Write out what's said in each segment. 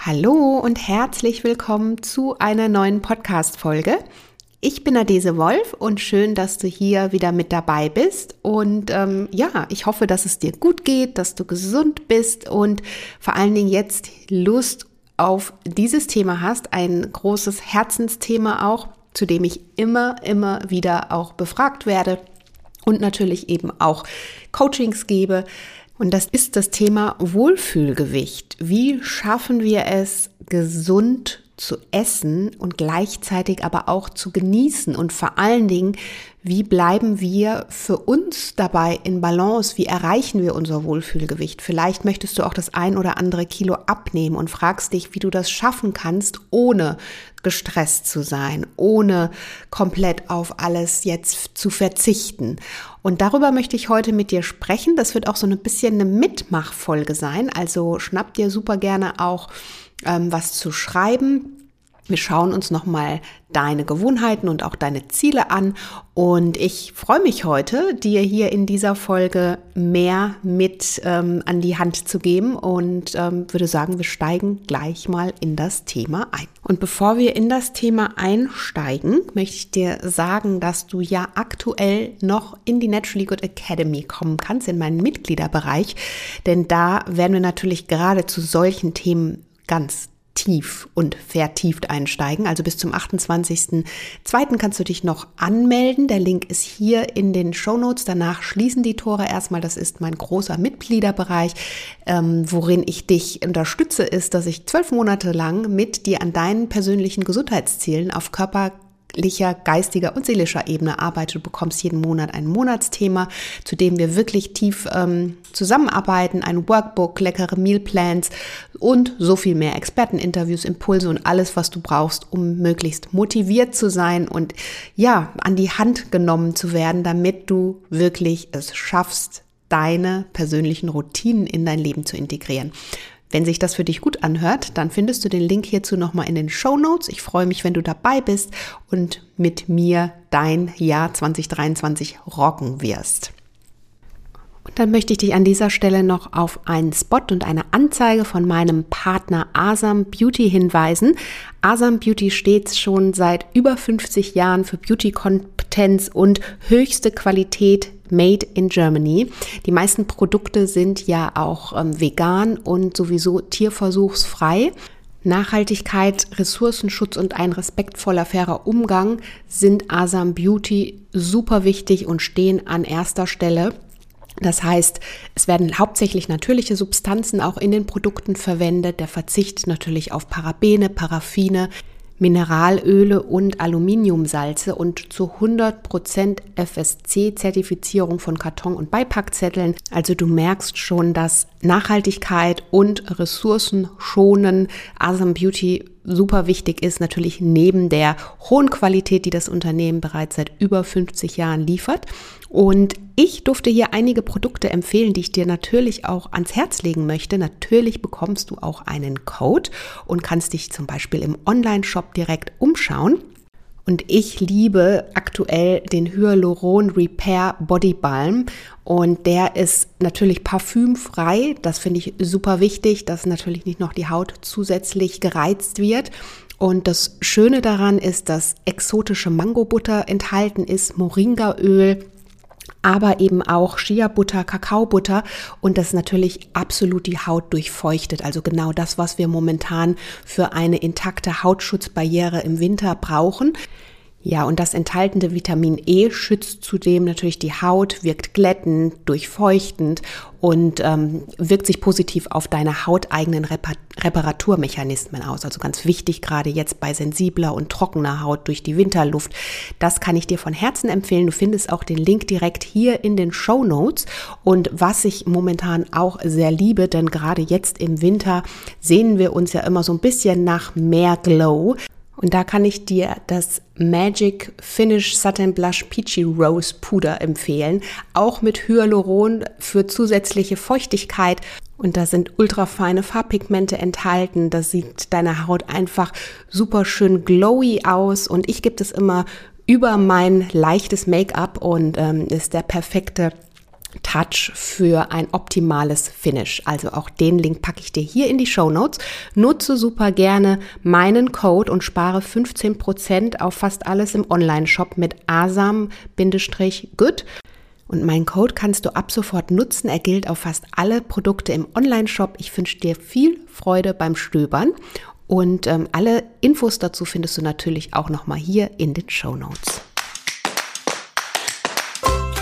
Hallo und herzlich willkommen zu einer neuen Podcast-Folge. Ich bin Adese Wolf und schön, dass du hier wieder mit dabei bist. Und ähm, ja, ich hoffe, dass es dir gut geht, dass du gesund bist und vor allen Dingen jetzt Lust auf dieses Thema hast. Ein großes Herzensthema auch, zu dem ich immer, immer wieder auch befragt werde und natürlich eben auch Coachings gebe. Und das ist das Thema Wohlfühlgewicht. Wie schaffen wir es, gesund zu essen und gleichzeitig aber auch zu genießen und vor allen Dingen, wie bleiben wir für uns dabei in Balance? Wie erreichen wir unser Wohlfühlgewicht? Vielleicht möchtest du auch das ein oder andere Kilo abnehmen und fragst dich, wie du das schaffen kannst, ohne gestresst zu sein, ohne komplett auf alles jetzt zu verzichten. Und darüber möchte ich heute mit dir sprechen. Das wird auch so ein bisschen eine Mitmachfolge sein. Also schnapp dir super gerne auch ähm, was zu schreiben wir schauen uns nochmal deine Gewohnheiten und auch deine Ziele an. Und ich freue mich heute, dir hier in dieser Folge mehr mit ähm, an die Hand zu geben und ähm, würde sagen, wir steigen gleich mal in das Thema ein. Und bevor wir in das Thema einsteigen, möchte ich dir sagen, dass du ja aktuell noch in die Naturally Good Academy kommen kannst, in meinen Mitgliederbereich. Denn da werden wir natürlich gerade zu solchen Themen ganz tief und vertieft einsteigen. Also bis zum 28.02. kannst du dich noch anmelden. Der Link ist hier in den Show Notes. Danach schließen die Tore erstmal. Das ist mein großer Mitgliederbereich, ähm, worin ich dich unterstütze, ist, dass ich zwölf Monate lang mit dir an deinen persönlichen Gesundheitszielen auf Körper geistiger und seelischer Ebene arbeite. Du bekommst jeden Monat ein Monatsthema, zu dem wir wirklich tief ähm, zusammenarbeiten, ein Workbook, leckere Mealplans und so viel mehr Experteninterviews, Impulse und alles, was du brauchst, um möglichst motiviert zu sein und ja, an die Hand genommen zu werden, damit du wirklich es schaffst, deine persönlichen Routinen in dein Leben zu integrieren. Wenn sich das für dich gut anhört, dann findest du den Link hierzu nochmal in den Show Notes. Ich freue mich, wenn du dabei bist und mit mir dein Jahr 2023 rocken wirst. Dann möchte ich dich an dieser Stelle noch auf einen Spot und eine Anzeige von meinem Partner Asam Beauty hinweisen. Asam Beauty steht schon seit über 50 Jahren für Beauty-Kompetenz und höchste Qualität Made in Germany. Die meisten Produkte sind ja auch ähm, vegan und sowieso tierversuchsfrei. Nachhaltigkeit, Ressourcenschutz und ein respektvoller, fairer Umgang sind Asam Beauty super wichtig und stehen an erster Stelle. Das heißt, es werden hauptsächlich natürliche Substanzen auch in den Produkten verwendet. Der Verzicht natürlich auf Parabene, Paraffine, Mineralöle und Aluminiumsalze und zu 100% FSC-Zertifizierung von Karton- und Beipackzetteln. Also du merkst schon, dass Nachhaltigkeit und Ressourcenschonen Asam Beauty super wichtig ist, natürlich neben der hohen Qualität, die das Unternehmen bereits seit über 50 Jahren liefert. Und ich durfte hier einige Produkte empfehlen, die ich dir natürlich auch ans Herz legen möchte. Natürlich bekommst du auch einen Code und kannst dich zum Beispiel im Online-Shop direkt umschauen. Und ich liebe aktuell den Hyaluron Repair Body Balm. Und der ist natürlich parfümfrei. Das finde ich super wichtig, dass natürlich nicht noch die Haut zusätzlich gereizt wird. Und das Schöne daran ist, dass exotische Mangobutter enthalten ist, Moringaöl, aber eben auch Shea-Butter, Kakaobutter und das natürlich absolut die Haut durchfeuchtet. Also genau das, was wir momentan für eine intakte Hautschutzbarriere im Winter brauchen. Ja, und das enthaltene Vitamin E schützt zudem natürlich die Haut, wirkt glättend, durchfeuchtend und ähm, wirkt sich positiv auf deine hauteigenen Repar Reparaturmechanismen aus. Also ganz wichtig, gerade jetzt bei sensibler und trockener Haut durch die Winterluft. Das kann ich dir von Herzen empfehlen. Du findest auch den Link direkt hier in den Show Notes. Und was ich momentan auch sehr liebe, denn gerade jetzt im Winter sehnen wir uns ja immer so ein bisschen nach mehr Glow. Und da kann ich dir das Magic Finish Satin Blush Peachy Rose Puder empfehlen. Auch mit Hyaluron für zusätzliche Feuchtigkeit. Und da sind ultrafeine Farbpigmente enthalten. Das sieht deine Haut einfach super schön glowy aus. Und ich gebe das immer über mein leichtes Make-up und ähm, ist der perfekte Touch für ein optimales Finish. Also auch den Link packe ich dir hier in die Show Notes. Nutze super gerne meinen Code und spare 15% auf fast alles im Online-Shop mit asam-good. Und meinen Code kannst du ab sofort nutzen. Er gilt auf fast alle Produkte im Online-Shop. Ich wünsche dir viel Freude beim Stöbern. Und ähm, alle Infos dazu findest du natürlich auch nochmal hier in den Show Notes.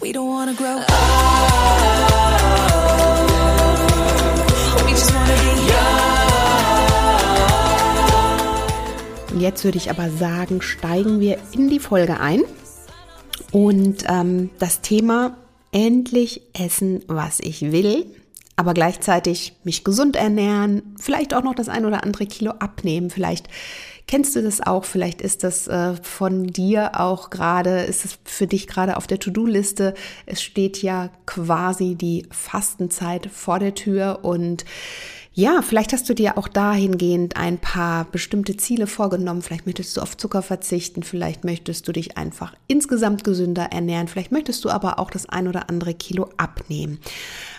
We don't wanna grow up. Und jetzt würde ich aber sagen, steigen wir in die Folge ein. Und ähm, das Thema endlich essen, was ich will, aber gleichzeitig mich gesund ernähren, vielleicht auch noch das ein oder andere Kilo abnehmen, vielleicht Kennst du das auch? Vielleicht ist das äh, von dir auch gerade, ist es für dich gerade auf der To-Do-Liste. Es steht ja quasi die Fastenzeit vor der Tür und ja, vielleicht hast du dir auch dahingehend ein paar bestimmte Ziele vorgenommen. Vielleicht möchtest du auf Zucker verzichten, vielleicht möchtest du dich einfach insgesamt gesünder ernähren, vielleicht möchtest du aber auch das ein oder andere Kilo abnehmen.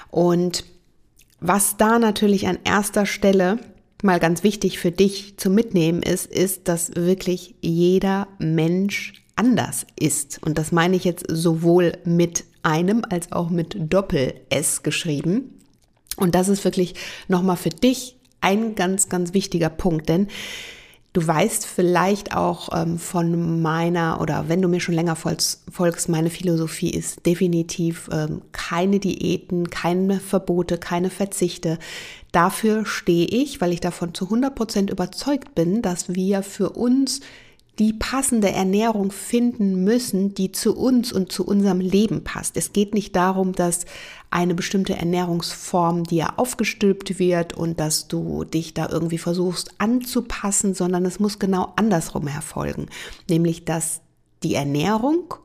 Und was da natürlich an erster Stelle mal ganz wichtig für dich zu mitnehmen ist, ist, dass wirklich jeder Mensch anders ist. Und das meine ich jetzt sowohl mit einem als auch mit Doppel-S geschrieben. Und das ist wirklich nochmal für dich ein ganz, ganz wichtiger Punkt, denn Du weißt vielleicht auch ähm, von meiner oder wenn du mir schon länger folgst, meine Philosophie ist definitiv ähm, keine Diäten, keine Verbote, keine Verzichte. Dafür stehe ich, weil ich davon zu 100 Prozent überzeugt bin, dass wir für uns die passende Ernährung finden müssen, die zu uns und zu unserem Leben passt. Es geht nicht darum, dass eine bestimmte Ernährungsform dir aufgestülpt wird und dass du dich da irgendwie versuchst anzupassen, sondern es muss genau andersrum erfolgen, nämlich dass die Ernährung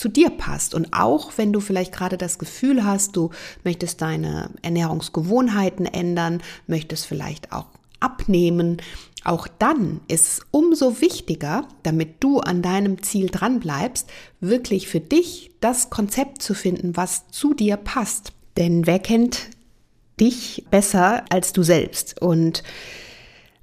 zu dir passt. Und auch wenn du vielleicht gerade das Gefühl hast, du möchtest deine Ernährungsgewohnheiten ändern, möchtest vielleicht auch abnehmen, auch dann ist es umso wichtiger, damit du an deinem Ziel dran bleibst, wirklich für dich das Konzept zu finden, was zu dir passt. Denn wer kennt dich besser als du selbst? Und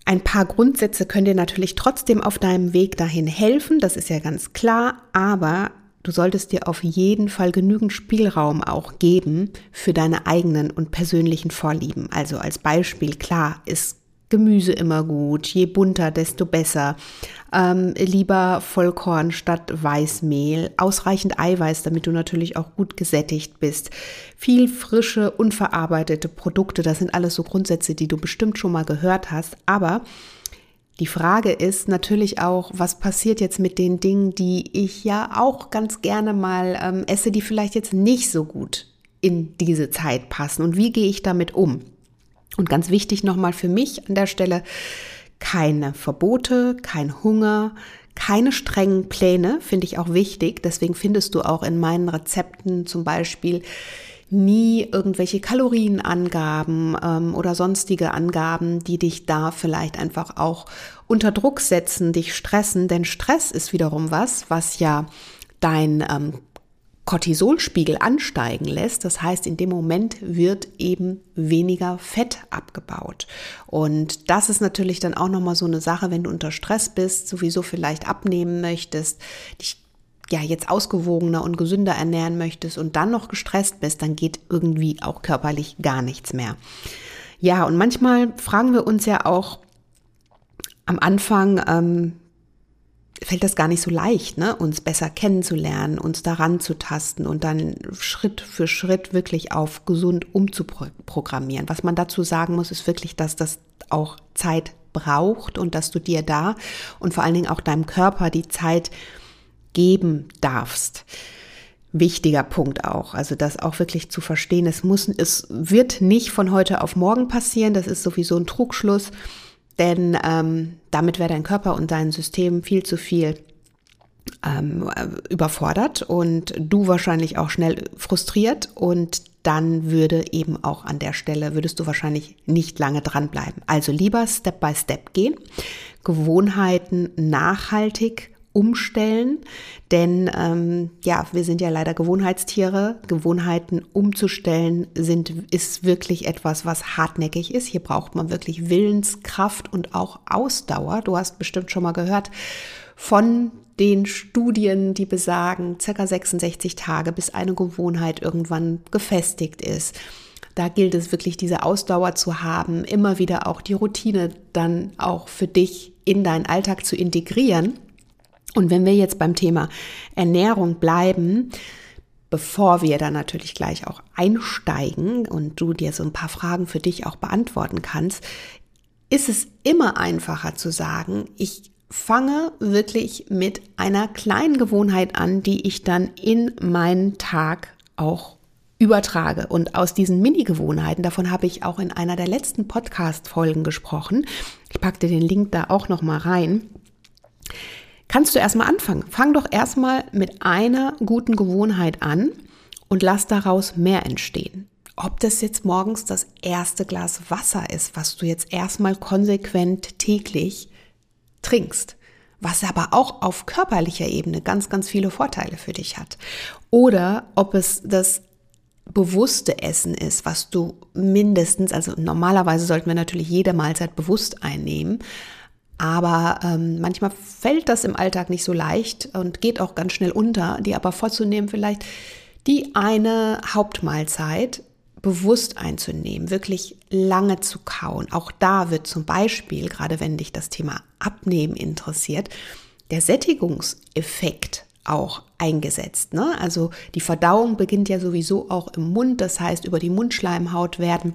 ein paar Grundsätze können dir natürlich trotzdem auf deinem Weg dahin helfen, das ist ja ganz klar, aber du solltest dir auf jeden Fall genügend Spielraum auch geben für deine eigenen und persönlichen Vorlieben. Also als Beispiel, klar, ist Gemüse immer gut, je bunter, desto besser. Ähm, lieber Vollkorn statt Weißmehl, ausreichend Eiweiß, damit du natürlich auch gut gesättigt bist. Viel frische, unverarbeitete Produkte, das sind alles so Grundsätze, die du bestimmt schon mal gehört hast. Aber die Frage ist natürlich auch, was passiert jetzt mit den Dingen, die ich ja auch ganz gerne mal ähm, esse, die vielleicht jetzt nicht so gut in diese Zeit passen und wie gehe ich damit um? Und ganz wichtig nochmal für mich an der Stelle, keine Verbote, kein Hunger, keine strengen Pläne, finde ich auch wichtig. Deswegen findest du auch in meinen Rezepten zum Beispiel nie irgendwelche Kalorienangaben ähm, oder sonstige Angaben, die dich da vielleicht einfach auch unter Druck setzen, dich stressen. Denn Stress ist wiederum was, was ja dein ähm, Cortisolspiegel ansteigen lässt. Das heißt, in dem Moment wird eben weniger Fett abgebaut. Und das ist natürlich dann auch nochmal so eine Sache, wenn du unter Stress bist, sowieso vielleicht abnehmen möchtest, dich ja jetzt ausgewogener und gesünder ernähren möchtest und dann noch gestresst bist, dann geht irgendwie auch körperlich gar nichts mehr. Ja, und manchmal fragen wir uns ja auch am Anfang, ähm, fällt das gar nicht so leicht, ne? uns besser kennenzulernen, uns daran zu tasten und dann Schritt für Schritt wirklich auf gesund umzuprogrammieren. Was man dazu sagen muss, ist wirklich, dass das auch Zeit braucht und dass du dir da und vor allen Dingen auch deinem Körper die Zeit geben darfst. wichtiger Punkt auch. Also das auch wirklich zu verstehen. Es muss, es wird nicht von heute auf morgen passieren. Das ist sowieso ein Trugschluss, denn ähm, damit wäre dein Körper und dein System viel zu viel ähm, überfordert und du wahrscheinlich auch schnell frustriert und dann würde eben auch an der Stelle, würdest du wahrscheinlich nicht lange dranbleiben. Also lieber Step by Step gehen, Gewohnheiten nachhaltig umstellen, denn ähm, ja, wir sind ja leider Gewohnheitstiere. Gewohnheiten umzustellen sind ist wirklich etwas, was hartnäckig ist. Hier braucht man wirklich Willenskraft und auch Ausdauer. Du hast bestimmt schon mal gehört von den Studien, die besagen, circa 66 Tage, bis eine Gewohnheit irgendwann gefestigt ist. Da gilt es wirklich, diese Ausdauer zu haben, immer wieder auch die Routine dann auch für dich in deinen Alltag zu integrieren. Und wenn wir jetzt beim Thema Ernährung bleiben, bevor wir dann natürlich gleich auch einsteigen und du dir so ein paar Fragen für dich auch beantworten kannst, ist es immer einfacher zu sagen, ich fange wirklich mit einer kleinen Gewohnheit an, die ich dann in meinen Tag auch übertrage. Und aus diesen Mini-Gewohnheiten, davon habe ich auch in einer der letzten Podcast-Folgen gesprochen. Ich packte den Link da auch nochmal rein kannst du erstmal anfangen. Fang doch erstmal mit einer guten Gewohnheit an und lass daraus mehr entstehen. Ob das jetzt morgens das erste Glas Wasser ist, was du jetzt erstmal konsequent täglich trinkst, was aber auch auf körperlicher Ebene ganz, ganz viele Vorteile für dich hat. Oder ob es das bewusste Essen ist, was du mindestens, also normalerweise sollten wir natürlich jede Mahlzeit bewusst einnehmen, aber ähm, manchmal fällt das im Alltag nicht so leicht und geht auch ganz schnell unter, die aber vorzunehmen, vielleicht die eine Hauptmahlzeit bewusst einzunehmen, wirklich lange zu kauen. Auch da wird zum Beispiel, gerade wenn dich das Thema Abnehmen interessiert, der Sättigungseffekt auch eingesetzt. Ne? Also die Verdauung beginnt ja sowieso auch im Mund, das heißt über die Mundschleimhaut werden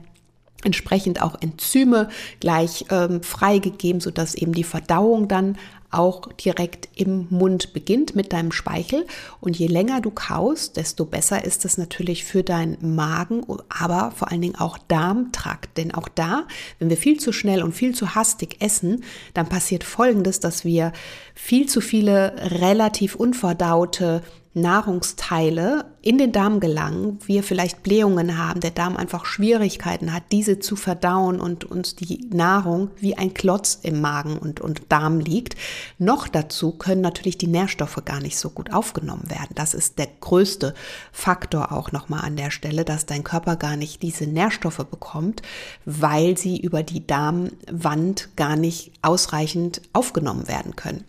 entsprechend auch Enzyme gleich ähm, freigegeben, sodass eben die Verdauung dann auch direkt im Mund beginnt mit deinem Speichel. Und je länger du kaust, desto besser ist es natürlich für deinen Magen, aber vor allen Dingen auch Darmtrakt. Denn auch da, wenn wir viel zu schnell und viel zu hastig essen, dann passiert Folgendes, dass wir viel zu viele relativ unverdaute Nahrungsteile in den Darm gelangen, wir vielleicht Blähungen haben, der Darm einfach Schwierigkeiten hat, diese zu verdauen und uns die Nahrung wie ein Klotz im Magen und, und Darm liegt. Noch dazu können natürlich die Nährstoffe gar nicht so gut aufgenommen werden. Das ist der größte Faktor auch nochmal an der Stelle, dass dein Körper gar nicht diese Nährstoffe bekommt, weil sie über die Darmwand gar nicht ausreichend aufgenommen werden können.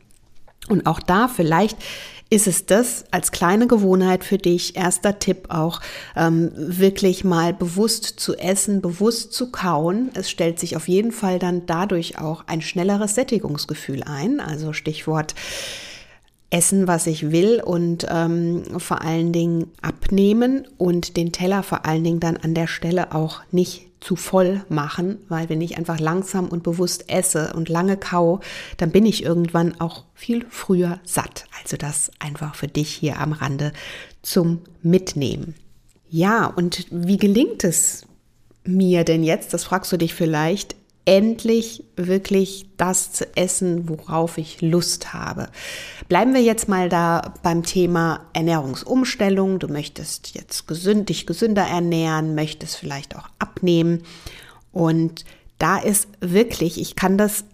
Und auch da vielleicht ist es das als kleine Gewohnheit für dich, erster Tipp auch, ähm, wirklich mal bewusst zu essen, bewusst zu kauen. Es stellt sich auf jeden Fall dann dadurch auch ein schnelleres Sättigungsgefühl ein. Also Stichwort essen, was ich will und ähm, vor allen Dingen abnehmen und den Teller vor allen Dingen dann an der Stelle auch nicht zu voll machen, weil wenn ich einfach langsam und bewusst esse und lange kau, dann bin ich irgendwann auch viel früher satt. Also das einfach für dich hier am Rande zum Mitnehmen. Ja, und wie gelingt es mir denn jetzt, das fragst du dich vielleicht, endlich wirklich das zu essen, worauf ich Lust habe. Bleiben wir jetzt mal da beim Thema Ernährungsumstellung. Du möchtest jetzt gesünd, dich gesünder ernähren, möchtest vielleicht auch abnehmen. Und da ist wirklich, ich kann das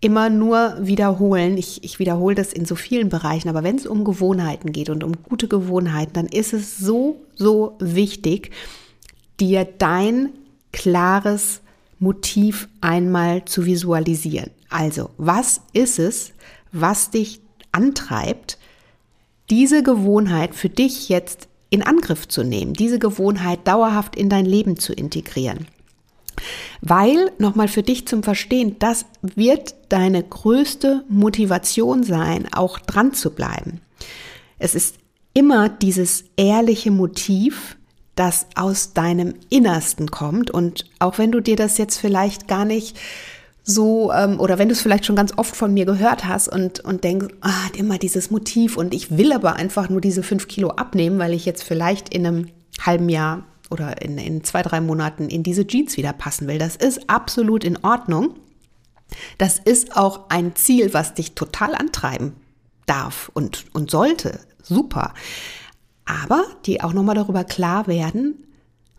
immer nur wiederholen. Ich, ich wiederhole das in so vielen Bereichen, aber wenn es um Gewohnheiten geht und um gute Gewohnheiten, dann ist es so, so wichtig, dir dein klares Motiv einmal zu visualisieren. Also, was ist es, was dich antreibt, diese Gewohnheit für dich jetzt in Angriff zu nehmen, diese Gewohnheit dauerhaft in dein Leben zu integrieren? Weil, nochmal für dich zum Verstehen, das wird deine größte Motivation sein, auch dran zu bleiben. Es ist immer dieses ehrliche Motiv, das aus deinem Innersten kommt. Und auch wenn du dir das jetzt vielleicht gar nicht so, ähm, oder wenn du es vielleicht schon ganz oft von mir gehört hast und, und denkst, ah, immer dieses Motiv und ich will aber einfach nur diese fünf Kilo abnehmen, weil ich jetzt vielleicht in einem halben Jahr oder in, in zwei, drei Monaten in diese Jeans wieder passen will. Das ist absolut in Ordnung. Das ist auch ein Ziel, was dich total antreiben darf und, und sollte. Super. Aber die auch nochmal darüber klar werden,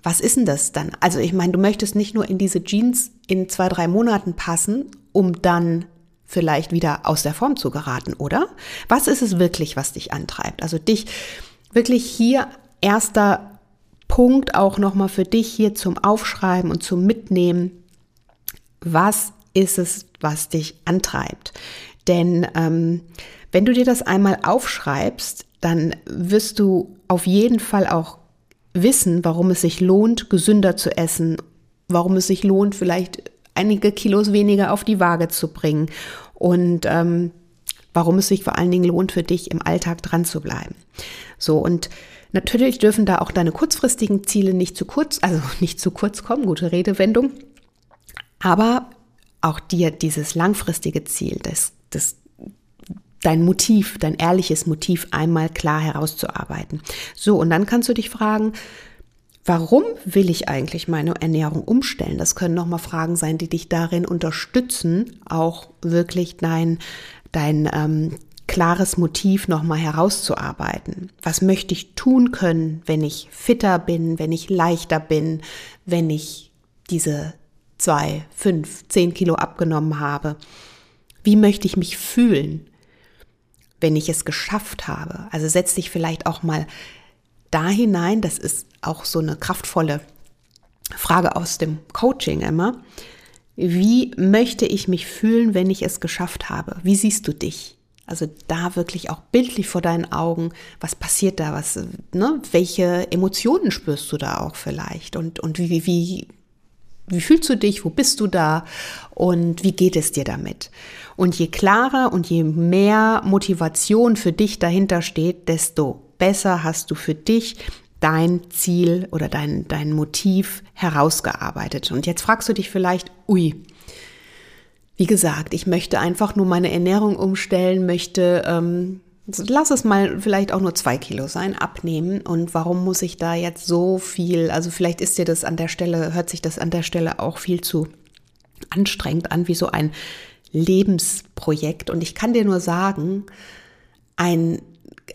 was ist denn das dann? Also ich meine, du möchtest nicht nur in diese Jeans in zwei, drei Monaten passen, um dann vielleicht wieder aus der Form zu geraten, oder? Was ist es wirklich, was dich antreibt? Also dich wirklich hier erster Punkt auch nochmal für dich hier zum Aufschreiben und zum Mitnehmen. Was ist es, was dich antreibt? Denn ähm, wenn du dir das einmal aufschreibst, dann wirst du auf jeden Fall auch wissen, warum es sich lohnt, gesünder zu essen, warum es sich lohnt, vielleicht einige Kilos weniger auf die Waage zu bringen und ähm, warum es sich vor allen Dingen lohnt, für dich im Alltag dran zu bleiben. So und natürlich dürfen da auch deine kurzfristigen Ziele nicht zu kurz, also nicht zu kurz kommen, gute Redewendung, aber auch dir dieses langfristige Ziel, das, das dein Motiv, dein ehrliches Motiv einmal klar herauszuarbeiten. So, und dann kannst du dich fragen, warum will ich eigentlich meine Ernährung umstellen? Das können nochmal Fragen sein, die dich darin unterstützen, auch wirklich dein, dein ähm, klares Motiv nochmal herauszuarbeiten. Was möchte ich tun können, wenn ich fitter bin, wenn ich leichter bin, wenn ich diese zwei, fünf, zehn Kilo abgenommen habe? Wie möchte ich mich fühlen? Wenn ich es geschafft habe. Also setz dich vielleicht auch mal da hinein, das ist auch so eine kraftvolle Frage aus dem Coaching immer. Wie möchte ich mich fühlen, wenn ich es geschafft habe? Wie siehst du dich? Also da wirklich auch bildlich vor deinen Augen, was passiert da, was, ne, welche Emotionen spürst du da auch vielleicht und, und wie, wie, wie fühlst du dich, wo bist du da und wie geht es dir damit? Und je klarer und je mehr Motivation für dich dahinter steht, desto besser hast du für dich dein Ziel oder dein, dein Motiv herausgearbeitet. Und jetzt fragst du dich vielleicht, ui, wie gesagt, ich möchte einfach nur meine Ernährung umstellen, möchte ähm, lass es mal vielleicht auch nur zwei Kilo sein, abnehmen. Und warum muss ich da jetzt so viel, also vielleicht ist dir das an der Stelle, hört sich das an der Stelle auch viel zu anstrengend an, wie so ein Lebensprojekt. Und ich kann dir nur sagen, ein,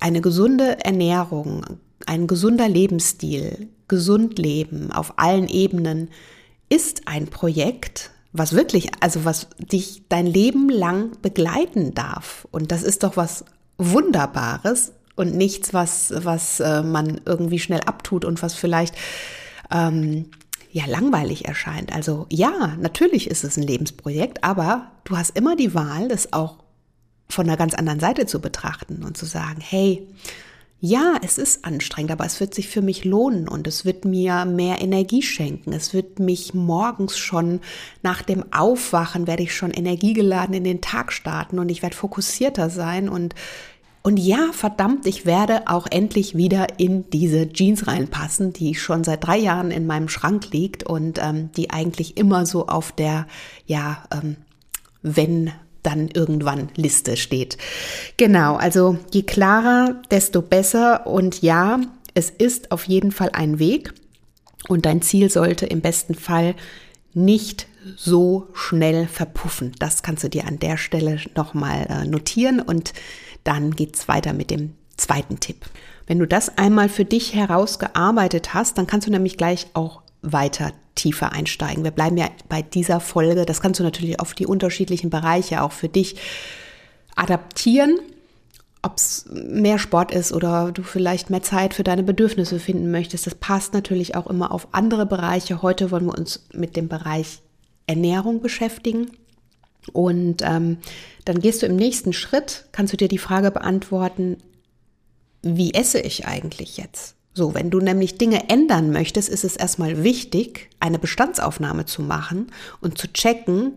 eine gesunde Ernährung, ein gesunder Lebensstil, gesund leben auf allen Ebenen ist ein Projekt, was wirklich, also was dich dein Leben lang begleiten darf. Und das ist doch was Wunderbares und nichts, was, was äh, man irgendwie schnell abtut und was vielleicht ähm, ja langweilig erscheint. Also ja, natürlich ist es ein Lebensprojekt, aber du hast immer die Wahl, das auch von einer ganz anderen Seite zu betrachten und zu sagen, hey, ja, es ist anstrengend, aber es wird sich für mich lohnen und es wird mir mehr Energie schenken. Es wird mich morgens schon nach dem Aufwachen, werde ich schon energiegeladen in den Tag starten und ich werde fokussierter sein und und ja, verdammt, ich werde auch endlich wieder in diese Jeans reinpassen, die schon seit drei Jahren in meinem Schrank liegt und ähm, die eigentlich immer so auf der, ja, ähm, wenn dann irgendwann Liste steht. Genau, also je klarer, desto besser. Und ja, es ist auf jeden Fall ein Weg. Und dein Ziel sollte im besten Fall nicht so schnell verpuffen. Das kannst du dir an der Stelle nochmal äh, notieren und dann geht's weiter mit dem zweiten Tipp. Wenn du das einmal für dich herausgearbeitet hast, dann kannst du nämlich gleich auch weiter tiefer einsteigen. Wir bleiben ja bei dieser Folge. Das kannst du natürlich auf die unterschiedlichen Bereiche auch für dich adaptieren. Ob es mehr Sport ist oder du vielleicht mehr Zeit für deine Bedürfnisse finden möchtest, das passt natürlich auch immer auf andere Bereiche. Heute wollen wir uns mit dem Bereich Ernährung beschäftigen. Und ähm, dann gehst du im nächsten Schritt, kannst du dir die Frage beantworten, wie esse ich eigentlich jetzt? So, wenn du nämlich Dinge ändern möchtest, ist es erstmal wichtig, eine Bestandsaufnahme zu machen und zu checken,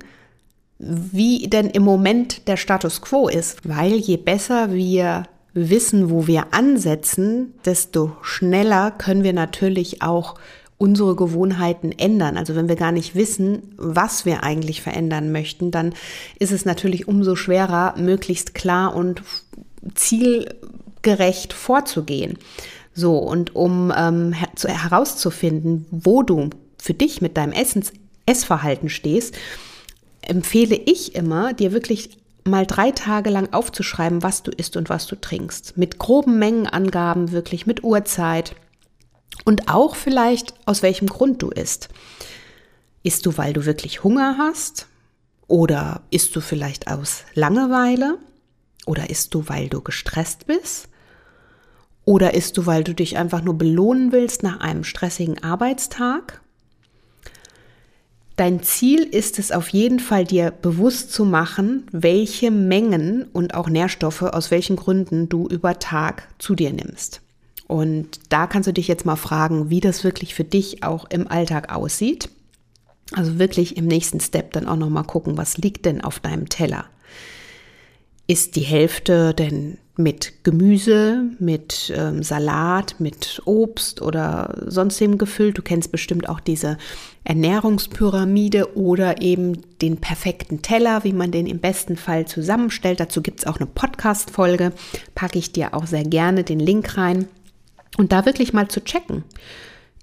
wie denn im Moment der Status quo ist. Weil je besser wir wissen, wo wir ansetzen, desto schneller können wir natürlich auch unsere Gewohnheiten ändern, also wenn wir gar nicht wissen, was wir eigentlich verändern möchten, dann ist es natürlich umso schwerer, möglichst klar und zielgerecht vorzugehen. So, und um ähm, her herauszufinden, wo du für dich mit deinem Essens Essverhalten stehst, empfehle ich immer, dir wirklich mal drei Tage lang aufzuschreiben, was du isst und was du trinkst. Mit groben Mengenangaben, wirklich mit Uhrzeit und auch vielleicht aus welchem Grund du isst. Isst du, weil du wirklich Hunger hast? Oder isst du vielleicht aus Langeweile? Oder isst du, weil du gestresst bist? Oder isst du, weil du dich einfach nur belohnen willst nach einem stressigen Arbeitstag? Dein Ziel ist es auf jeden Fall, dir bewusst zu machen, welche Mengen und auch Nährstoffe aus welchen Gründen du über Tag zu dir nimmst. Und da kannst du dich jetzt mal fragen, wie das wirklich für dich auch im Alltag aussieht. Also wirklich im nächsten Step dann auch noch mal gucken, was liegt denn auf deinem Teller? Ist die Hälfte denn mit Gemüse, mit ähm, Salat, mit Obst oder sonstigem gefüllt. Du kennst bestimmt auch diese Ernährungspyramide oder eben den perfekten Teller, wie man den im besten Fall zusammenstellt. Dazu gibt es auch eine Podcast-Folge. Packe ich dir auch sehr gerne den Link rein. Und da wirklich mal zu checken.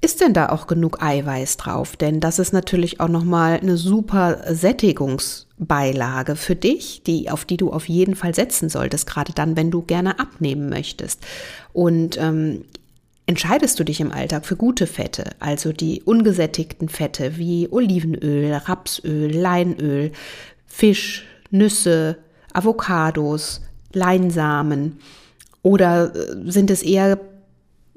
Ist denn da auch genug Eiweiß drauf? Denn das ist natürlich auch nochmal eine super Sättigungsbeilage für dich, die, auf die du auf jeden Fall setzen solltest, gerade dann, wenn du gerne abnehmen möchtest. Und ähm, entscheidest du dich im Alltag für gute Fette, also die ungesättigten Fette wie Olivenöl, Rapsöl, Leinöl, Fisch, Nüsse, Avocados, Leinsamen oder äh, sind es eher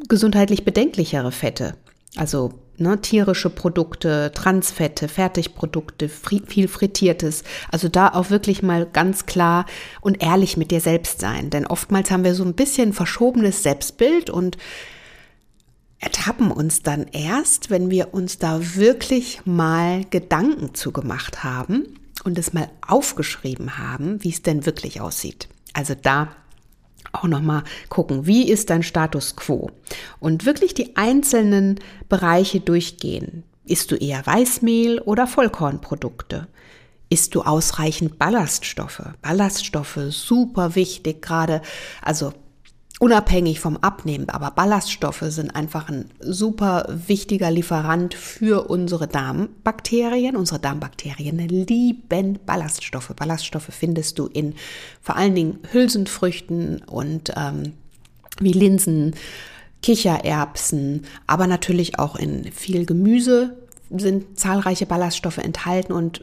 gesundheitlich bedenklichere Fette? Also ne, tierische Produkte, Transfette, Fertigprodukte, viel Frittiertes. Also da auch wirklich mal ganz klar und ehrlich mit dir selbst sein. Denn oftmals haben wir so ein bisschen verschobenes Selbstbild und ertappen uns dann erst, wenn wir uns da wirklich mal Gedanken zugemacht haben und es mal aufgeschrieben haben, wie es denn wirklich aussieht. Also da auch nochmal gucken, wie ist dein Status quo? Und wirklich die einzelnen Bereiche durchgehen. Isst du eher Weißmehl oder Vollkornprodukte? Isst du ausreichend Ballaststoffe? Ballaststoffe, super wichtig, gerade, also unabhängig vom Abnehmen, aber Ballaststoffe sind einfach ein super wichtiger Lieferant für unsere Darmbakterien. Unsere Darmbakterien lieben Ballaststoffe. Ballaststoffe findest du in vor allen Dingen Hülsenfrüchten und ähm, wie Linsen, Kichererbsen, aber natürlich auch in viel Gemüse sind zahlreiche Ballaststoffe enthalten und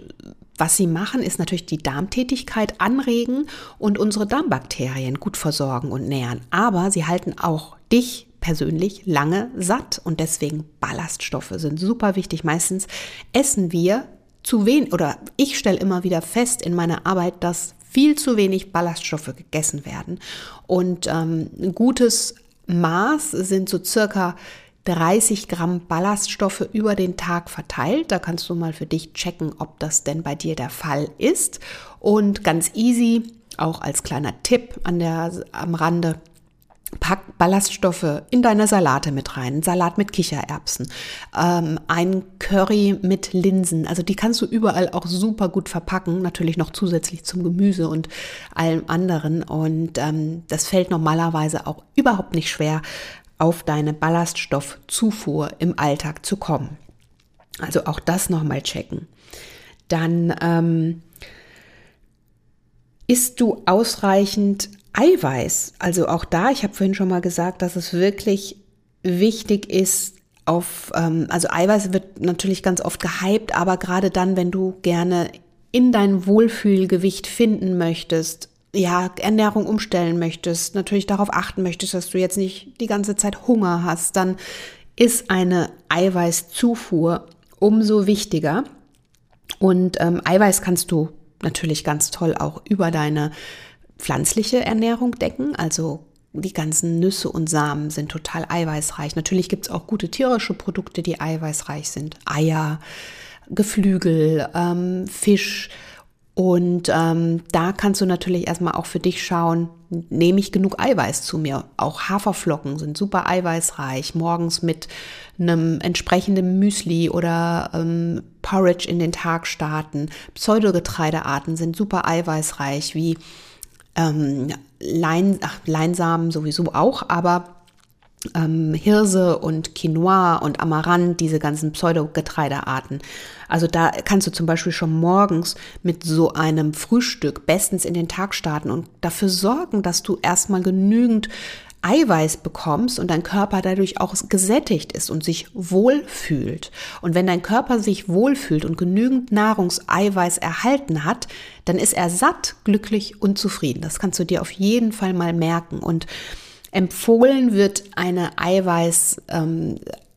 was sie machen, ist natürlich die Darmtätigkeit anregen und unsere Darmbakterien gut versorgen und nähern. Aber sie halten auch dich persönlich lange satt und deswegen Ballaststoffe sind super wichtig. Meistens essen wir zu wenig oder ich stelle immer wieder fest in meiner Arbeit, dass viel zu wenig Ballaststoffe gegessen werden. Und ähm, ein gutes Maß sind so circa 30 Gramm Ballaststoffe über den Tag verteilt. Da kannst du mal für dich checken, ob das denn bei dir der Fall ist. Und ganz easy, auch als kleiner Tipp an der, am Rande, Pack Ballaststoffe in deine Salate mit rein. Salat mit Kichererbsen, ähm, ein Curry mit Linsen. Also die kannst du überall auch super gut verpacken. Natürlich noch zusätzlich zum Gemüse und allem anderen. Und ähm, das fällt normalerweise auch überhaupt nicht schwer, auf deine Ballaststoffzufuhr im Alltag zu kommen. Also auch das nochmal checken. Dann ähm, isst du ausreichend Eiweiß. Also auch da, ich habe vorhin schon mal gesagt, dass es wirklich wichtig ist, auf, ähm, also Eiweiß wird natürlich ganz oft gehypt, aber gerade dann, wenn du gerne in dein Wohlfühlgewicht finden möchtest, ja, Ernährung umstellen möchtest, natürlich darauf achten möchtest, dass du jetzt nicht die ganze Zeit Hunger hast, dann ist eine Eiweißzufuhr umso wichtiger. Und ähm, Eiweiß kannst du natürlich ganz toll auch über deine pflanzliche Ernährung decken. Also die ganzen Nüsse und Samen sind total eiweißreich. Natürlich gibt es auch gute tierische Produkte, die eiweißreich sind. Eier, Geflügel, ähm, Fisch Und ähm, da kannst du natürlich erstmal auch für dich schauen, nehme ich genug Eiweiß zu mir. Auch Haferflocken sind super eiweißreich. Morgens mit einem entsprechenden Müsli oder ähm, Porridge in den Tag starten. Pseudogetreidearten sind super eiweißreich, wie ähm, Lein, ach, Leinsamen sowieso auch, aber ähm, Hirse und Quinoa und Amaranth, diese ganzen Pseudogetreidearten. Also da kannst du zum Beispiel schon morgens mit so einem Frühstück bestens in den Tag starten und dafür sorgen, dass du erstmal genügend Eiweiß bekommst und dein Körper dadurch auch gesättigt ist und sich wohlfühlt. Und wenn dein Körper sich wohlfühlt und genügend Nahrungseiweiß erhalten hat, dann ist er satt, glücklich und zufrieden. Das kannst du dir auf jeden Fall mal merken. Und empfohlen wird eine Eiweiß, ähm,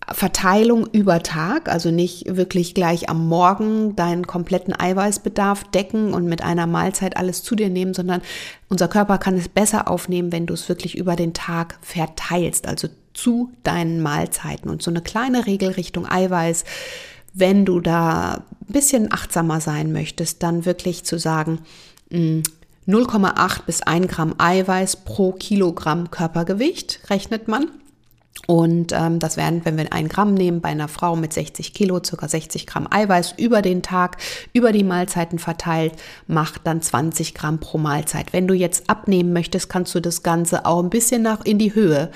Verteilung über Tag, also nicht wirklich gleich am Morgen deinen kompletten Eiweißbedarf decken und mit einer Mahlzeit alles zu dir nehmen, sondern unser Körper kann es besser aufnehmen, wenn du es wirklich über den Tag verteilst, also zu deinen Mahlzeiten und so eine kleine Regel Richtung Eiweiß. Wenn du da ein bisschen achtsamer sein möchtest, dann wirklich zu sagen, 0,8 mm, bis 1 Gramm Eiweiß pro Kilogramm Körpergewicht rechnet man. Und ähm, das wären, wenn wir ein Gramm nehmen, bei einer Frau mit 60 Kilo, circa 60 Gramm Eiweiß über den Tag, über die Mahlzeiten verteilt, macht dann 20 Gramm pro Mahlzeit. Wenn du jetzt abnehmen möchtest, kannst du das Ganze auch ein bisschen nach in die Höhe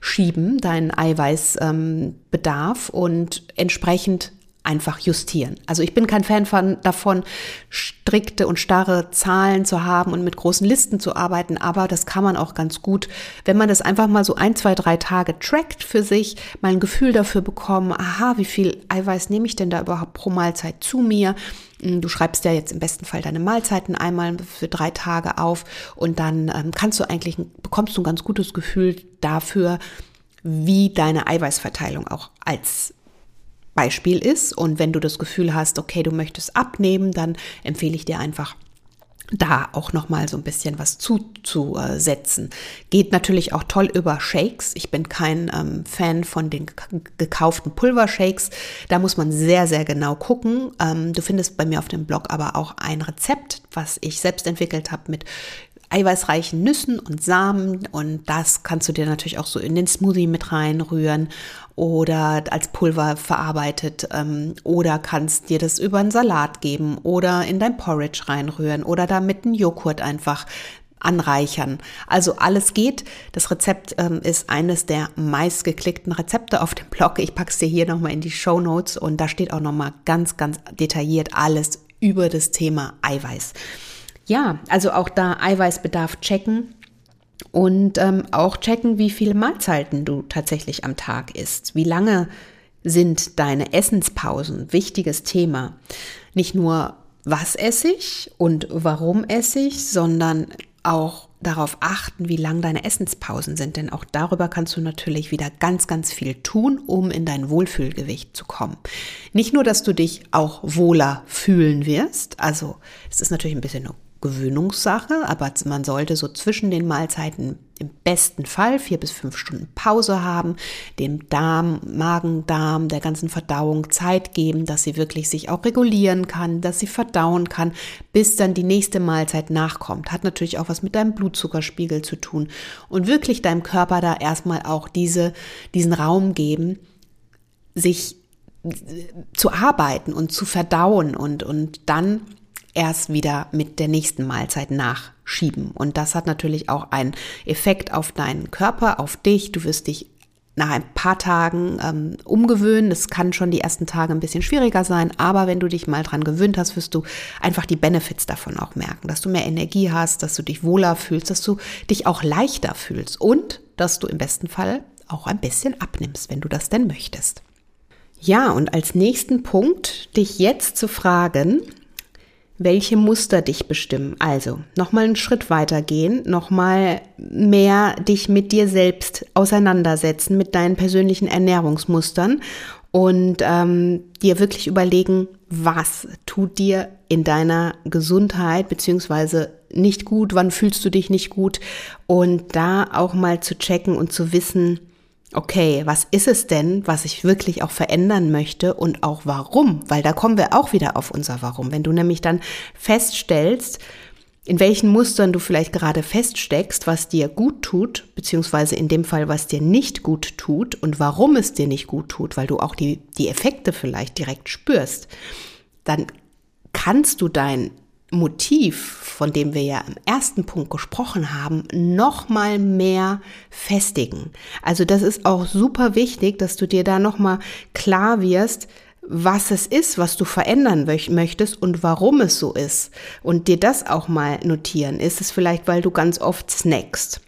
schieben, deinen Eiweißbedarf ähm, und entsprechend einfach justieren. Also ich bin kein Fan von, davon, strikte und starre Zahlen zu haben und mit großen Listen zu arbeiten, aber das kann man auch ganz gut, wenn man das einfach mal so ein, zwei, drei Tage trackt für sich, mal ein Gefühl dafür bekommen, aha, wie viel Eiweiß nehme ich denn da überhaupt pro Mahlzeit zu mir? Hm, du schreibst ja jetzt im besten Fall deine Mahlzeiten einmal für drei Tage auf und dann ähm, kannst du eigentlich, bekommst du ein ganz gutes Gefühl dafür, wie deine Eiweißverteilung auch als Beispiel ist. Und wenn du das Gefühl hast, okay, du möchtest abnehmen, dann empfehle ich dir einfach da auch noch mal so ein bisschen was zuzusetzen. Geht natürlich auch toll über Shakes. Ich bin kein ähm, Fan von den gekauften Pulvershakes. Da muss man sehr, sehr genau gucken. Ähm, du findest bei mir auf dem Blog aber auch ein Rezept, was ich selbst entwickelt habe mit eiweißreichen Nüssen und Samen und das kannst du dir natürlich auch so in den Smoothie mit reinrühren oder als Pulver verarbeitet ähm, oder kannst dir das über einen Salat geben oder in dein Porridge reinrühren oder damit einen Joghurt einfach anreichern. Also alles geht. Das Rezept ähm, ist eines der meistgeklickten Rezepte auf dem Blog. Ich packe es dir hier nochmal in die Show Notes und da steht auch nochmal ganz, ganz detailliert alles über das Thema Eiweiß. Ja, also auch da Eiweißbedarf checken und ähm, auch checken, wie viele Mahlzeiten du tatsächlich am Tag isst. Wie lange sind deine Essenspausen? Wichtiges Thema. Nicht nur, was esse ich und warum esse ich, sondern auch darauf achten, wie lang deine Essenspausen sind, denn auch darüber kannst du natürlich wieder ganz, ganz viel tun, um in dein Wohlfühlgewicht zu kommen. Nicht nur, dass du dich auch wohler fühlen wirst, also es ist natürlich ein bisschen eine Gewöhnungssache, aber man sollte so zwischen den Mahlzeiten im besten Fall vier bis fünf Stunden Pause haben, dem Darm, Magen-Darm, der ganzen Verdauung Zeit geben, dass sie wirklich sich auch regulieren kann, dass sie verdauen kann, bis dann die nächste Mahlzeit nachkommt. Hat natürlich auch was mit deinem Blutzuckerspiegel zu tun und wirklich deinem Körper da erstmal auch diese, diesen Raum geben, sich zu arbeiten und zu verdauen und, und dann erst wieder mit der nächsten Mahlzeit nachschieben. Und das hat natürlich auch einen Effekt auf deinen Körper, auf dich. Du wirst dich nach ein paar Tagen ähm, umgewöhnen. Das kann schon die ersten Tage ein bisschen schwieriger sein, aber wenn du dich mal dran gewöhnt hast, wirst du einfach die Benefits davon auch merken, dass du mehr Energie hast, dass du dich wohler fühlst, dass du dich auch leichter fühlst und dass du im besten Fall auch ein bisschen abnimmst, wenn du das denn möchtest. Ja, und als nächsten Punkt, dich jetzt zu fragen, welche Muster dich bestimmen. Also nochmal einen Schritt weiter gehen, nochmal mehr dich mit dir selbst auseinandersetzen, mit deinen persönlichen Ernährungsmustern und ähm, dir wirklich überlegen, was tut dir in deiner Gesundheit beziehungsweise nicht gut, wann fühlst du dich nicht gut und da auch mal zu checken und zu wissen, okay, was ist es denn, was ich wirklich auch verändern möchte und auch warum? Weil da kommen wir auch wieder auf unser Warum. Wenn du nämlich dann feststellst, in welchen Mustern du vielleicht gerade feststeckst, was dir gut tut, beziehungsweise in dem Fall, was dir nicht gut tut und warum es dir nicht gut tut, weil du auch die, die Effekte vielleicht direkt spürst, dann kannst du dein Motiv, von dem wir ja im ersten Punkt gesprochen haben, noch mal mehr festigen. Also das ist auch super wichtig, dass du dir da noch mal klar wirst, was es ist, was du verändern möchtest und warum es so ist. Und dir das auch mal notieren. Ist es vielleicht, weil du ganz oft snackst?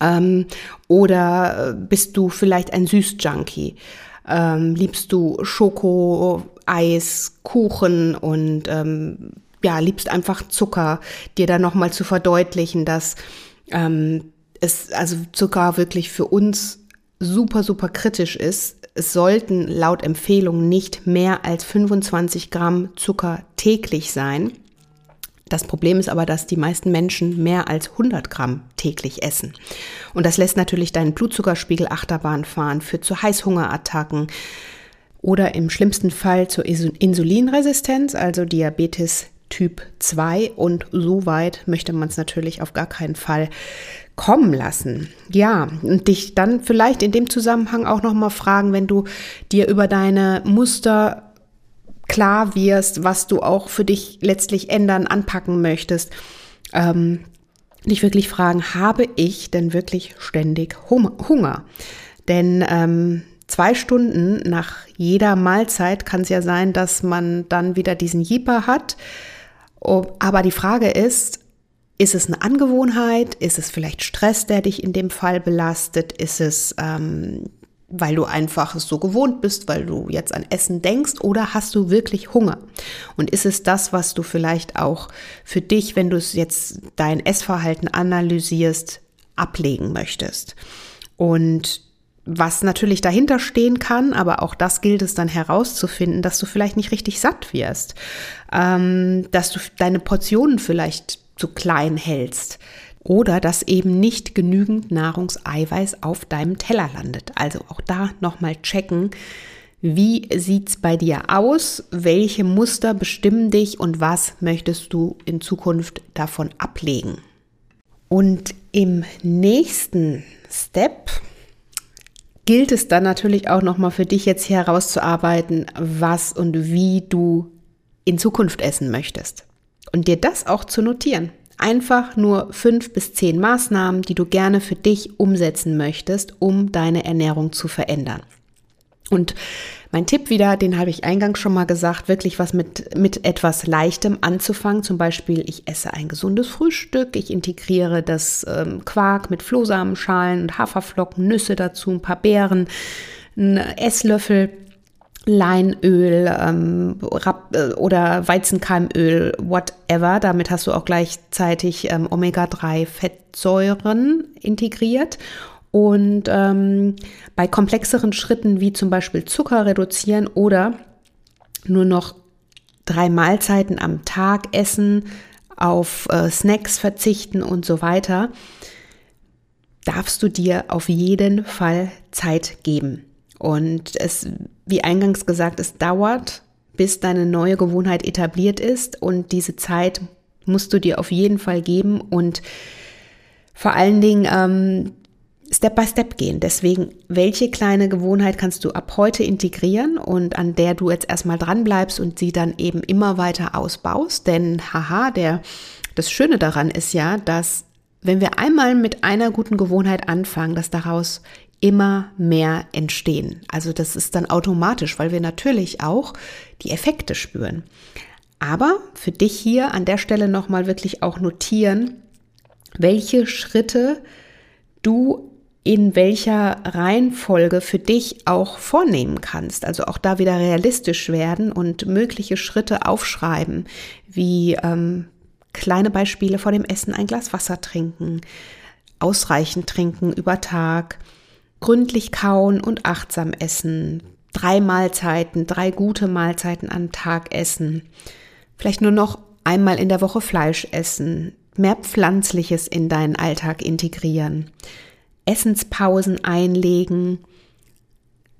Ähm, oder äh, bist du vielleicht ein Süßjunkie? Ähm, liebst du Schoko, Eis, Kuchen und ähm, ja, liebst einfach Zucker, dir da nochmal zu verdeutlichen, dass ähm, es also Zucker wirklich für uns super, super kritisch ist. Es sollten laut Empfehlung nicht mehr als 25 Gramm Zucker täglich sein. Das Problem ist aber, dass die meisten Menschen mehr als 100 Gramm täglich essen. Und das lässt natürlich deinen Blutzuckerspiegel Achterbahn fahren, führt zu Heißhungerattacken oder im schlimmsten Fall zur Insulinresistenz, also Diabetes Typ 2 und so weit möchte man es natürlich auf gar keinen Fall kommen lassen. Ja, und dich dann vielleicht in dem Zusammenhang auch noch mal fragen, wenn du dir über deine Muster klar wirst, was du auch für dich letztlich ändern, anpacken möchtest. Ähm, dich wirklich fragen, habe ich denn wirklich ständig Hunger? Denn ähm, zwei Stunden nach jeder Mahlzeit kann es ja sein, dass man dann wieder diesen Jeeper hat aber die Frage ist, ist es eine Angewohnheit? Ist es vielleicht Stress, der dich in dem Fall belastet? Ist es, ähm, weil du einfach so gewohnt bist, weil du jetzt an Essen denkst? Oder hast du wirklich Hunger? Und ist es das, was du vielleicht auch für dich, wenn du es jetzt dein Essverhalten analysierst, ablegen möchtest? Und was natürlich dahinter stehen kann, aber auch das gilt es dann herauszufinden, dass du vielleicht nicht richtig satt wirst, ähm, dass du deine Portionen vielleicht zu klein hältst oder dass eben nicht genügend Nahrungseiweiß auf deinem Teller landet. Also auch da nochmal checken, wie sieht's bei dir aus? Welche Muster bestimmen dich und was möchtest du in Zukunft davon ablegen? Und im nächsten Step gilt es dann natürlich auch nochmal für dich jetzt hier herauszuarbeiten, was und wie du in Zukunft essen möchtest. Und dir das auch zu notieren. Einfach nur fünf bis zehn Maßnahmen, die du gerne für dich umsetzen möchtest, um deine Ernährung zu verändern. Und mein Tipp wieder, den habe ich eingangs schon mal gesagt, wirklich was mit, mit etwas Leichtem anzufangen. Zum Beispiel, ich esse ein gesundes Frühstück, ich integriere das ähm, Quark mit Flohsamenschalen und Haferflocken, Nüsse dazu, ein paar Beeren, ein Esslöffel Leinöl ähm, äh, oder Weizenkeimöl, whatever. Damit hast du auch gleichzeitig ähm, Omega-3-Fettsäuren integriert und ähm, bei komplexeren Schritten wie zum Beispiel Zucker reduzieren oder nur noch drei Mahlzeiten am Tag essen, auf äh, Snacks verzichten und so weiter, darfst du dir auf jeden Fall Zeit geben. Und es, wie eingangs gesagt, es dauert, bis deine neue Gewohnheit etabliert ist und diese Zeit musst du dir auf jeden Fall geben und vor allen Dingen ähm, Step by Step gehen. Deswegen, welche kleine Gewohnheit kannst du ab heute integrieren und an der du jetzt erstmal dran bleibst und sie dann eben immer weiter ausbaust? Denn, haha, der, das Schöne daran ist ja, dass wenn wir einmal mit einer guten Gewohnheit anfangen, dass daraus immer mehr entstehen. Also das ist dann automatisch, weil wir natürlich auch die Effekte spüren. Aber für dich hier an der Stelle nochmal wirklich auch notieren, welche Schritte du in welcher Reihenfolge für dich auch vornehmen kannst. Also auch da wieder realistisch werden und mögliche Schritte aufschreiben, wie ähm, kleine Beispiele vor dem Essen ein Glas Wasser trinken, ausreichend trinken über Tag, gründlich kauen und achtsam essen, drei Mahlzeiten, drei gute Mahlzeiten am Tag essen, vielleicht nur noch einmal in der Woche Fleisch essen, mehr Pflanzliches in deinen Alltag integrieren Essenspausen einlegen,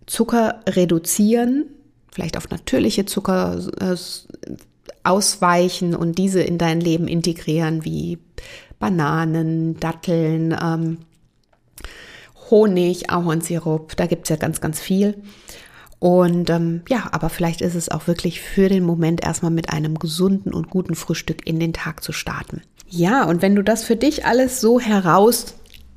Zucker reduzieren, vielleicht auf natürliche Zucker äh, ausweichen und diese in dein Leben integrieren, wie Bananen, Datteln, ähm, Honig, Ahornsirup, da gibt es ja ganz, ganz viel. Und ähm, ja, aber vielleicht ist es auch wirklich für den Moment erstmal mit einem gesunden und guten Frühstück in den Tag zu starten. Ja, und wenn du das für dich alles so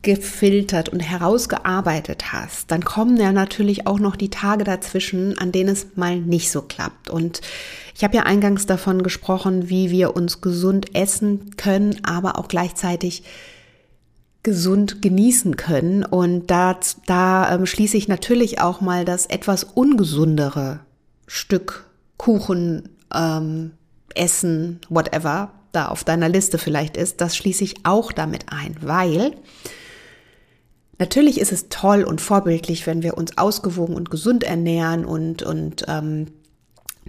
herausgefiltert und herausgearbeitet hast, dann kommen ja natürlich auch noch die Tage dazwischen, an denen es mal nicht so klappt. Und ich habe ja eingangs davon gesprochen, wie wir uns gesund essen können, aber auch gleichzeitig gesund genießen können. Und da, da ähm, schließe ich natürlich auch mal das etwas ungesundere Stück Kuchen, ähm, Essen, whatever, da auf deiner Liste vielleicht ist, das schließe ich auch damit ein, weil natürlich ist es toll und vorbildlich, wenn wir uns ausgewogen und gesund ernähren und, und ähm,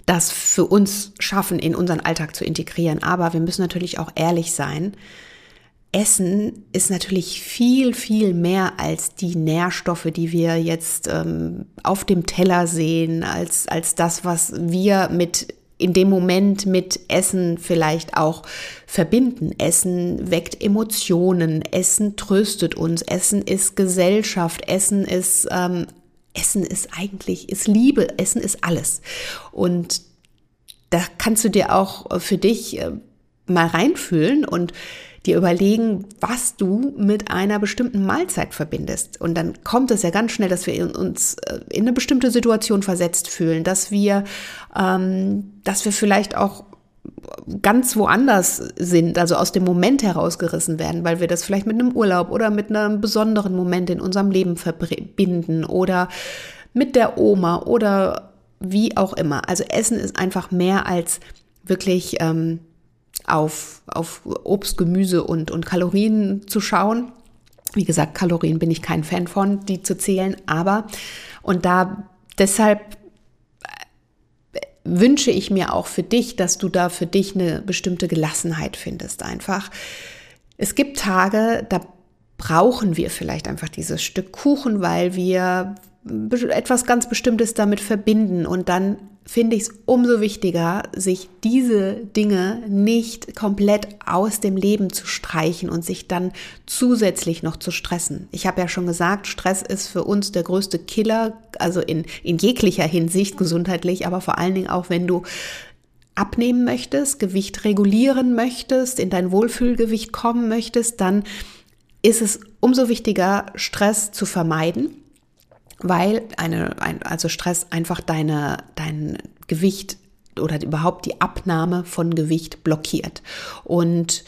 das für uns schaffen, in unseren Alltag zu integrieren. Aber wir müssen natürlich auch ehrlich sein, Essen ist natürlich viel, viel mehr als die Nährstoffe, die wir jetzt ähm, auf dem Teller sehen, als, als das, was wir mit in dem Moment mit Essen vielleicht auch verbinden. Essen weckt Emotionen, Essen tröstet uns, Essen ist Gesellschaft, Essen ist ähm, Essen ist eigentlich ist Liebe, Essen ist alles. Und da kannst du dir auch für dich äh, mal reinfühlen und dir überlegen, was du mit einer bestimmten Mahlzeit verbindest. Und dann kommt es ja ganz schnell, dass wir uns äh, in eine bestimmte Situation versetzt fühlen, dass wir, ähm, dass wir vielleicht auch ganz woanders sind, also aus dem Moment herausgerissen werden, weil wir das vielleicht mit einem Urlaub oder mit einem besonderen Moment in unserem Leben verbinden oder mit der Oma oder wie auch immer. Also Essen ist einfach mehr als wirklich ähm, auf, auf Obst, Gemüse und, und Kalorien zu schauen. Wie gesagt, Kalorien bin ich kein Fan von, die zu zählen, aber und da deshalb äh, wünsche ich mir auch für dich, dass du da für dich eine bestimmte Gelassenheit findest einfach. Es gibt Tage, da brauchen wir vielleicht einfach dieses Stück Kuchen, weil wir etwas ganz Bestimmtes damit verbinden und dann finde ich es umso wichtiger, sich diese Dinge nicht komplett aus dem Leben zu streichen und sich dann zusätzlich noch zu stressen. Ich habe ja schon gesagt, Stress ist für uns der größte Killer, also in, in jeglicher Hinsicht gesundheitlich, aber vor allen Dingen auch, wenn du abnehmen möchtest, Gewicht regulieren möchtest, in dein Wohlfühlgewicht kommen möchtest, dann ist es umso wichtiger, Stress zu vermeiden weil eine, ein, also Stress einfach deine, dein Gewicht oder überhaupt die Abnahme von Gewicht blockiert. Und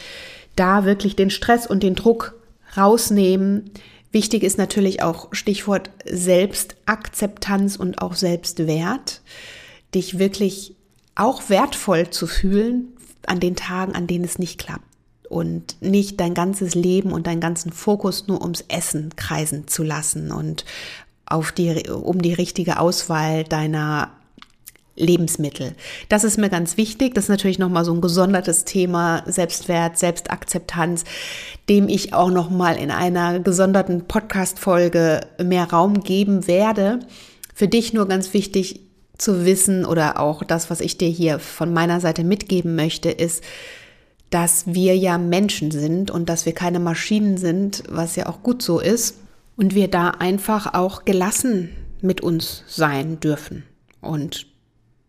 da wirklich den Stress und den Druck rausnehmen. Wichtig ist natürlich auch Stichwort Selbstakzeptanz und auch Selbstwert, dich wirklich auch wertvoll zu fühlen an den Tagen, an denen es nicht klappt und nicht dein ganzes Leben und deinen ganzen Fokus nur ums Essen kreisen zu lassen und auf die, um die richtige Auswahl deiner Lebensmittel. Das ist mir ganz wichtig. Das ist natürlich nochmal so ein gesondertes Thema Selbstwert, Selbstakzeptanz, dem ich auch nochmal in einer gesonderten Podcast-Folge mehr Raum geben werde. Für dich nur ganz wichtig zu wissen oder auch das, was ich dir hier von meiner Seite mitgeben möchte, ist, dass wir ja Menschen sind und dass wir keine Maschinen sind, was ja auch gut so ist und wir da einfach auch gelassen mit uns sein dürfen und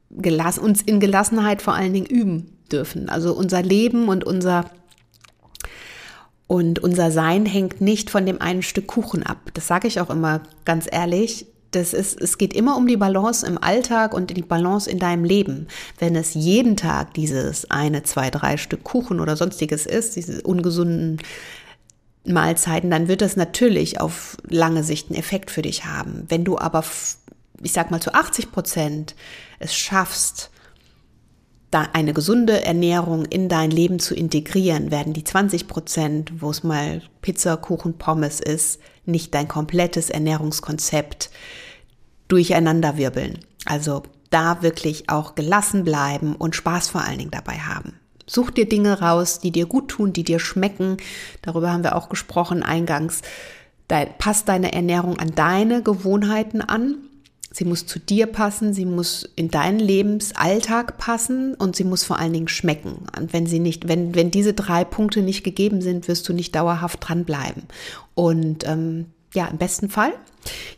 uns in Gelassenheit vor allen Dingen üben dürfen. Also unser Leben und unser und unser Sein hängt nicht von dem einen Stück Kuchen ab. Das sage ich auch immer ganz ehrlich. Das ist, es geht immer um die Balance im Alltag und die Balance in deinem Leben. Wenn es jeden Tag dieses eine, zwei, drei Stück Kuchen oder sonstiges ist, diese ungesunden Mahlzeiten, dann wird das natürlich auf lange Sicht einen Effekt für dich haben. Wenn du aber, ich sag mal zu 80 Prozent es schaffst, da eine gesunde Ernährung in dein Leben zu integrieren, werden die 20 Prozent, wo es mal Pizza, Kuchen, Pommes ist, nicht dein komplettes Ernährungskonzept durcheinanderwirbeln. Also da wirklich auch gelassen bleiben und Spaß vor allen Dingen dabei haben. Such dir Dinge raus, die dir gut tun, die dir schmecken. Darüber haben wir auch gesprochen eingangs. dein, passt deine Ernährung an deine Gewohnheiten an. Sie muss zu dir passen, sie muss in deinen Lebensalltag passen und sie muss vor allen Dingen schmecken. Und wenn sie nicht, wenn, wenn diese drei Punkte nicht gegeben sind, wirst du nicht dauerhaft dranbleiben. Und ähm, ja, im besten Fall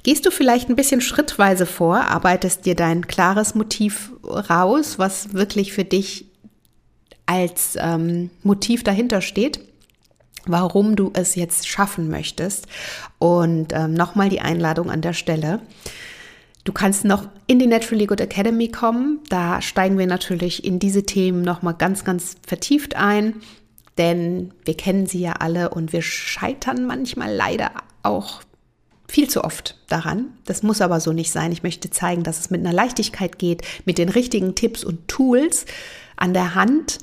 gehst du vielleicht ein bisschen schrittweise vor, arbeitest dir dein klares Motiv raus, was wirklich für dich als ähm, Motiv dahinter steht warum du es jetzt schaffen möchtest. Und ähm, nochmal die Einladung an der Stelle. Du kannst noch in die Naturally Good Academy kommen. Da steigen wir natürlich in diese Themen nochmal ganz, ganz vertieft ein. Denn wir kennen sie ja alle und wir scheitern manchmal leider auch viel zu oft daran. Das muss aber so nicht sein. Ich möchte zeigen, dass es mit einer Leichtigkeit geht, mit den richtigen Tipps und Tools an der Hand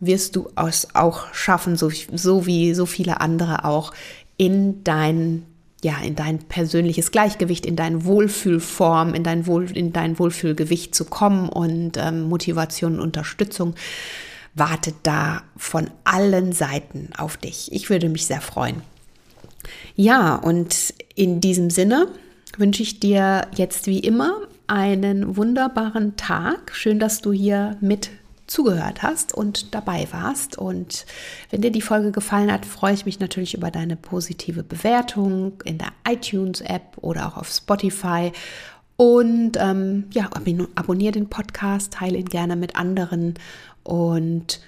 wirst du es auch schaffen, so, so wie so viele andere auch, in dein, ja, in dein persönliches Gleichgewicht, in deine Wohlfühlform, in dein, Wohl, in dein Wohlfühlgewicht zu kommen und ähm, Motivation und Unterstützung wartet da von allen Seiten auf dich. Ich würde mich sehr freuen. Ja, und in diesem Sinne wünsche ich dir jetzt wie immer einen wunderbaren Tag. Schön, dass du hier mit zugehört hast und dabei warst. Und wenn dir die Folge gefallen hat, freue ich mich natürlich über deine positive Bewertung in der iTunes-App oder auch auf Spotify. Und ähm, ja, abonniere den Podcast, teile ihn gerne mit anderen. Und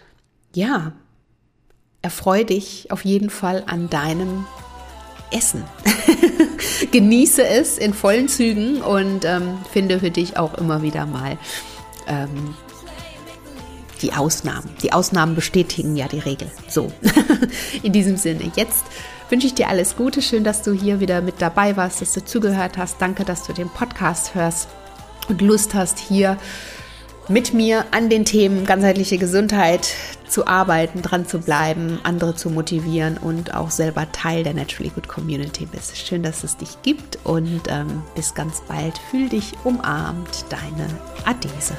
ja, erfreue dich auf jeden Fall an deinem Essen. Genieße es in vollen Zügen und ähm, finde für dich auch immer wieder mal ähm, die Ausnahmen. Die Ausnahmen bestätigen ja die Regel. So, in diesem Sinne, jetzt wünsche ich dir alles Gute. Schön, dass du hier wieder mit dabei warst, dass du zugehört hast. Danke, dass du den Podcast hörst und Lust hast, hier mit mir an den Themen ganzheitliche Gesundheit zu arbeiten, dran zu bleiben, andere zu motivieren und auch selber Teil der Naturally Good Community bist. Schön, dass es dich gibt und ähm, bis ganz bald. Fühl dich umarmt, deine Adese.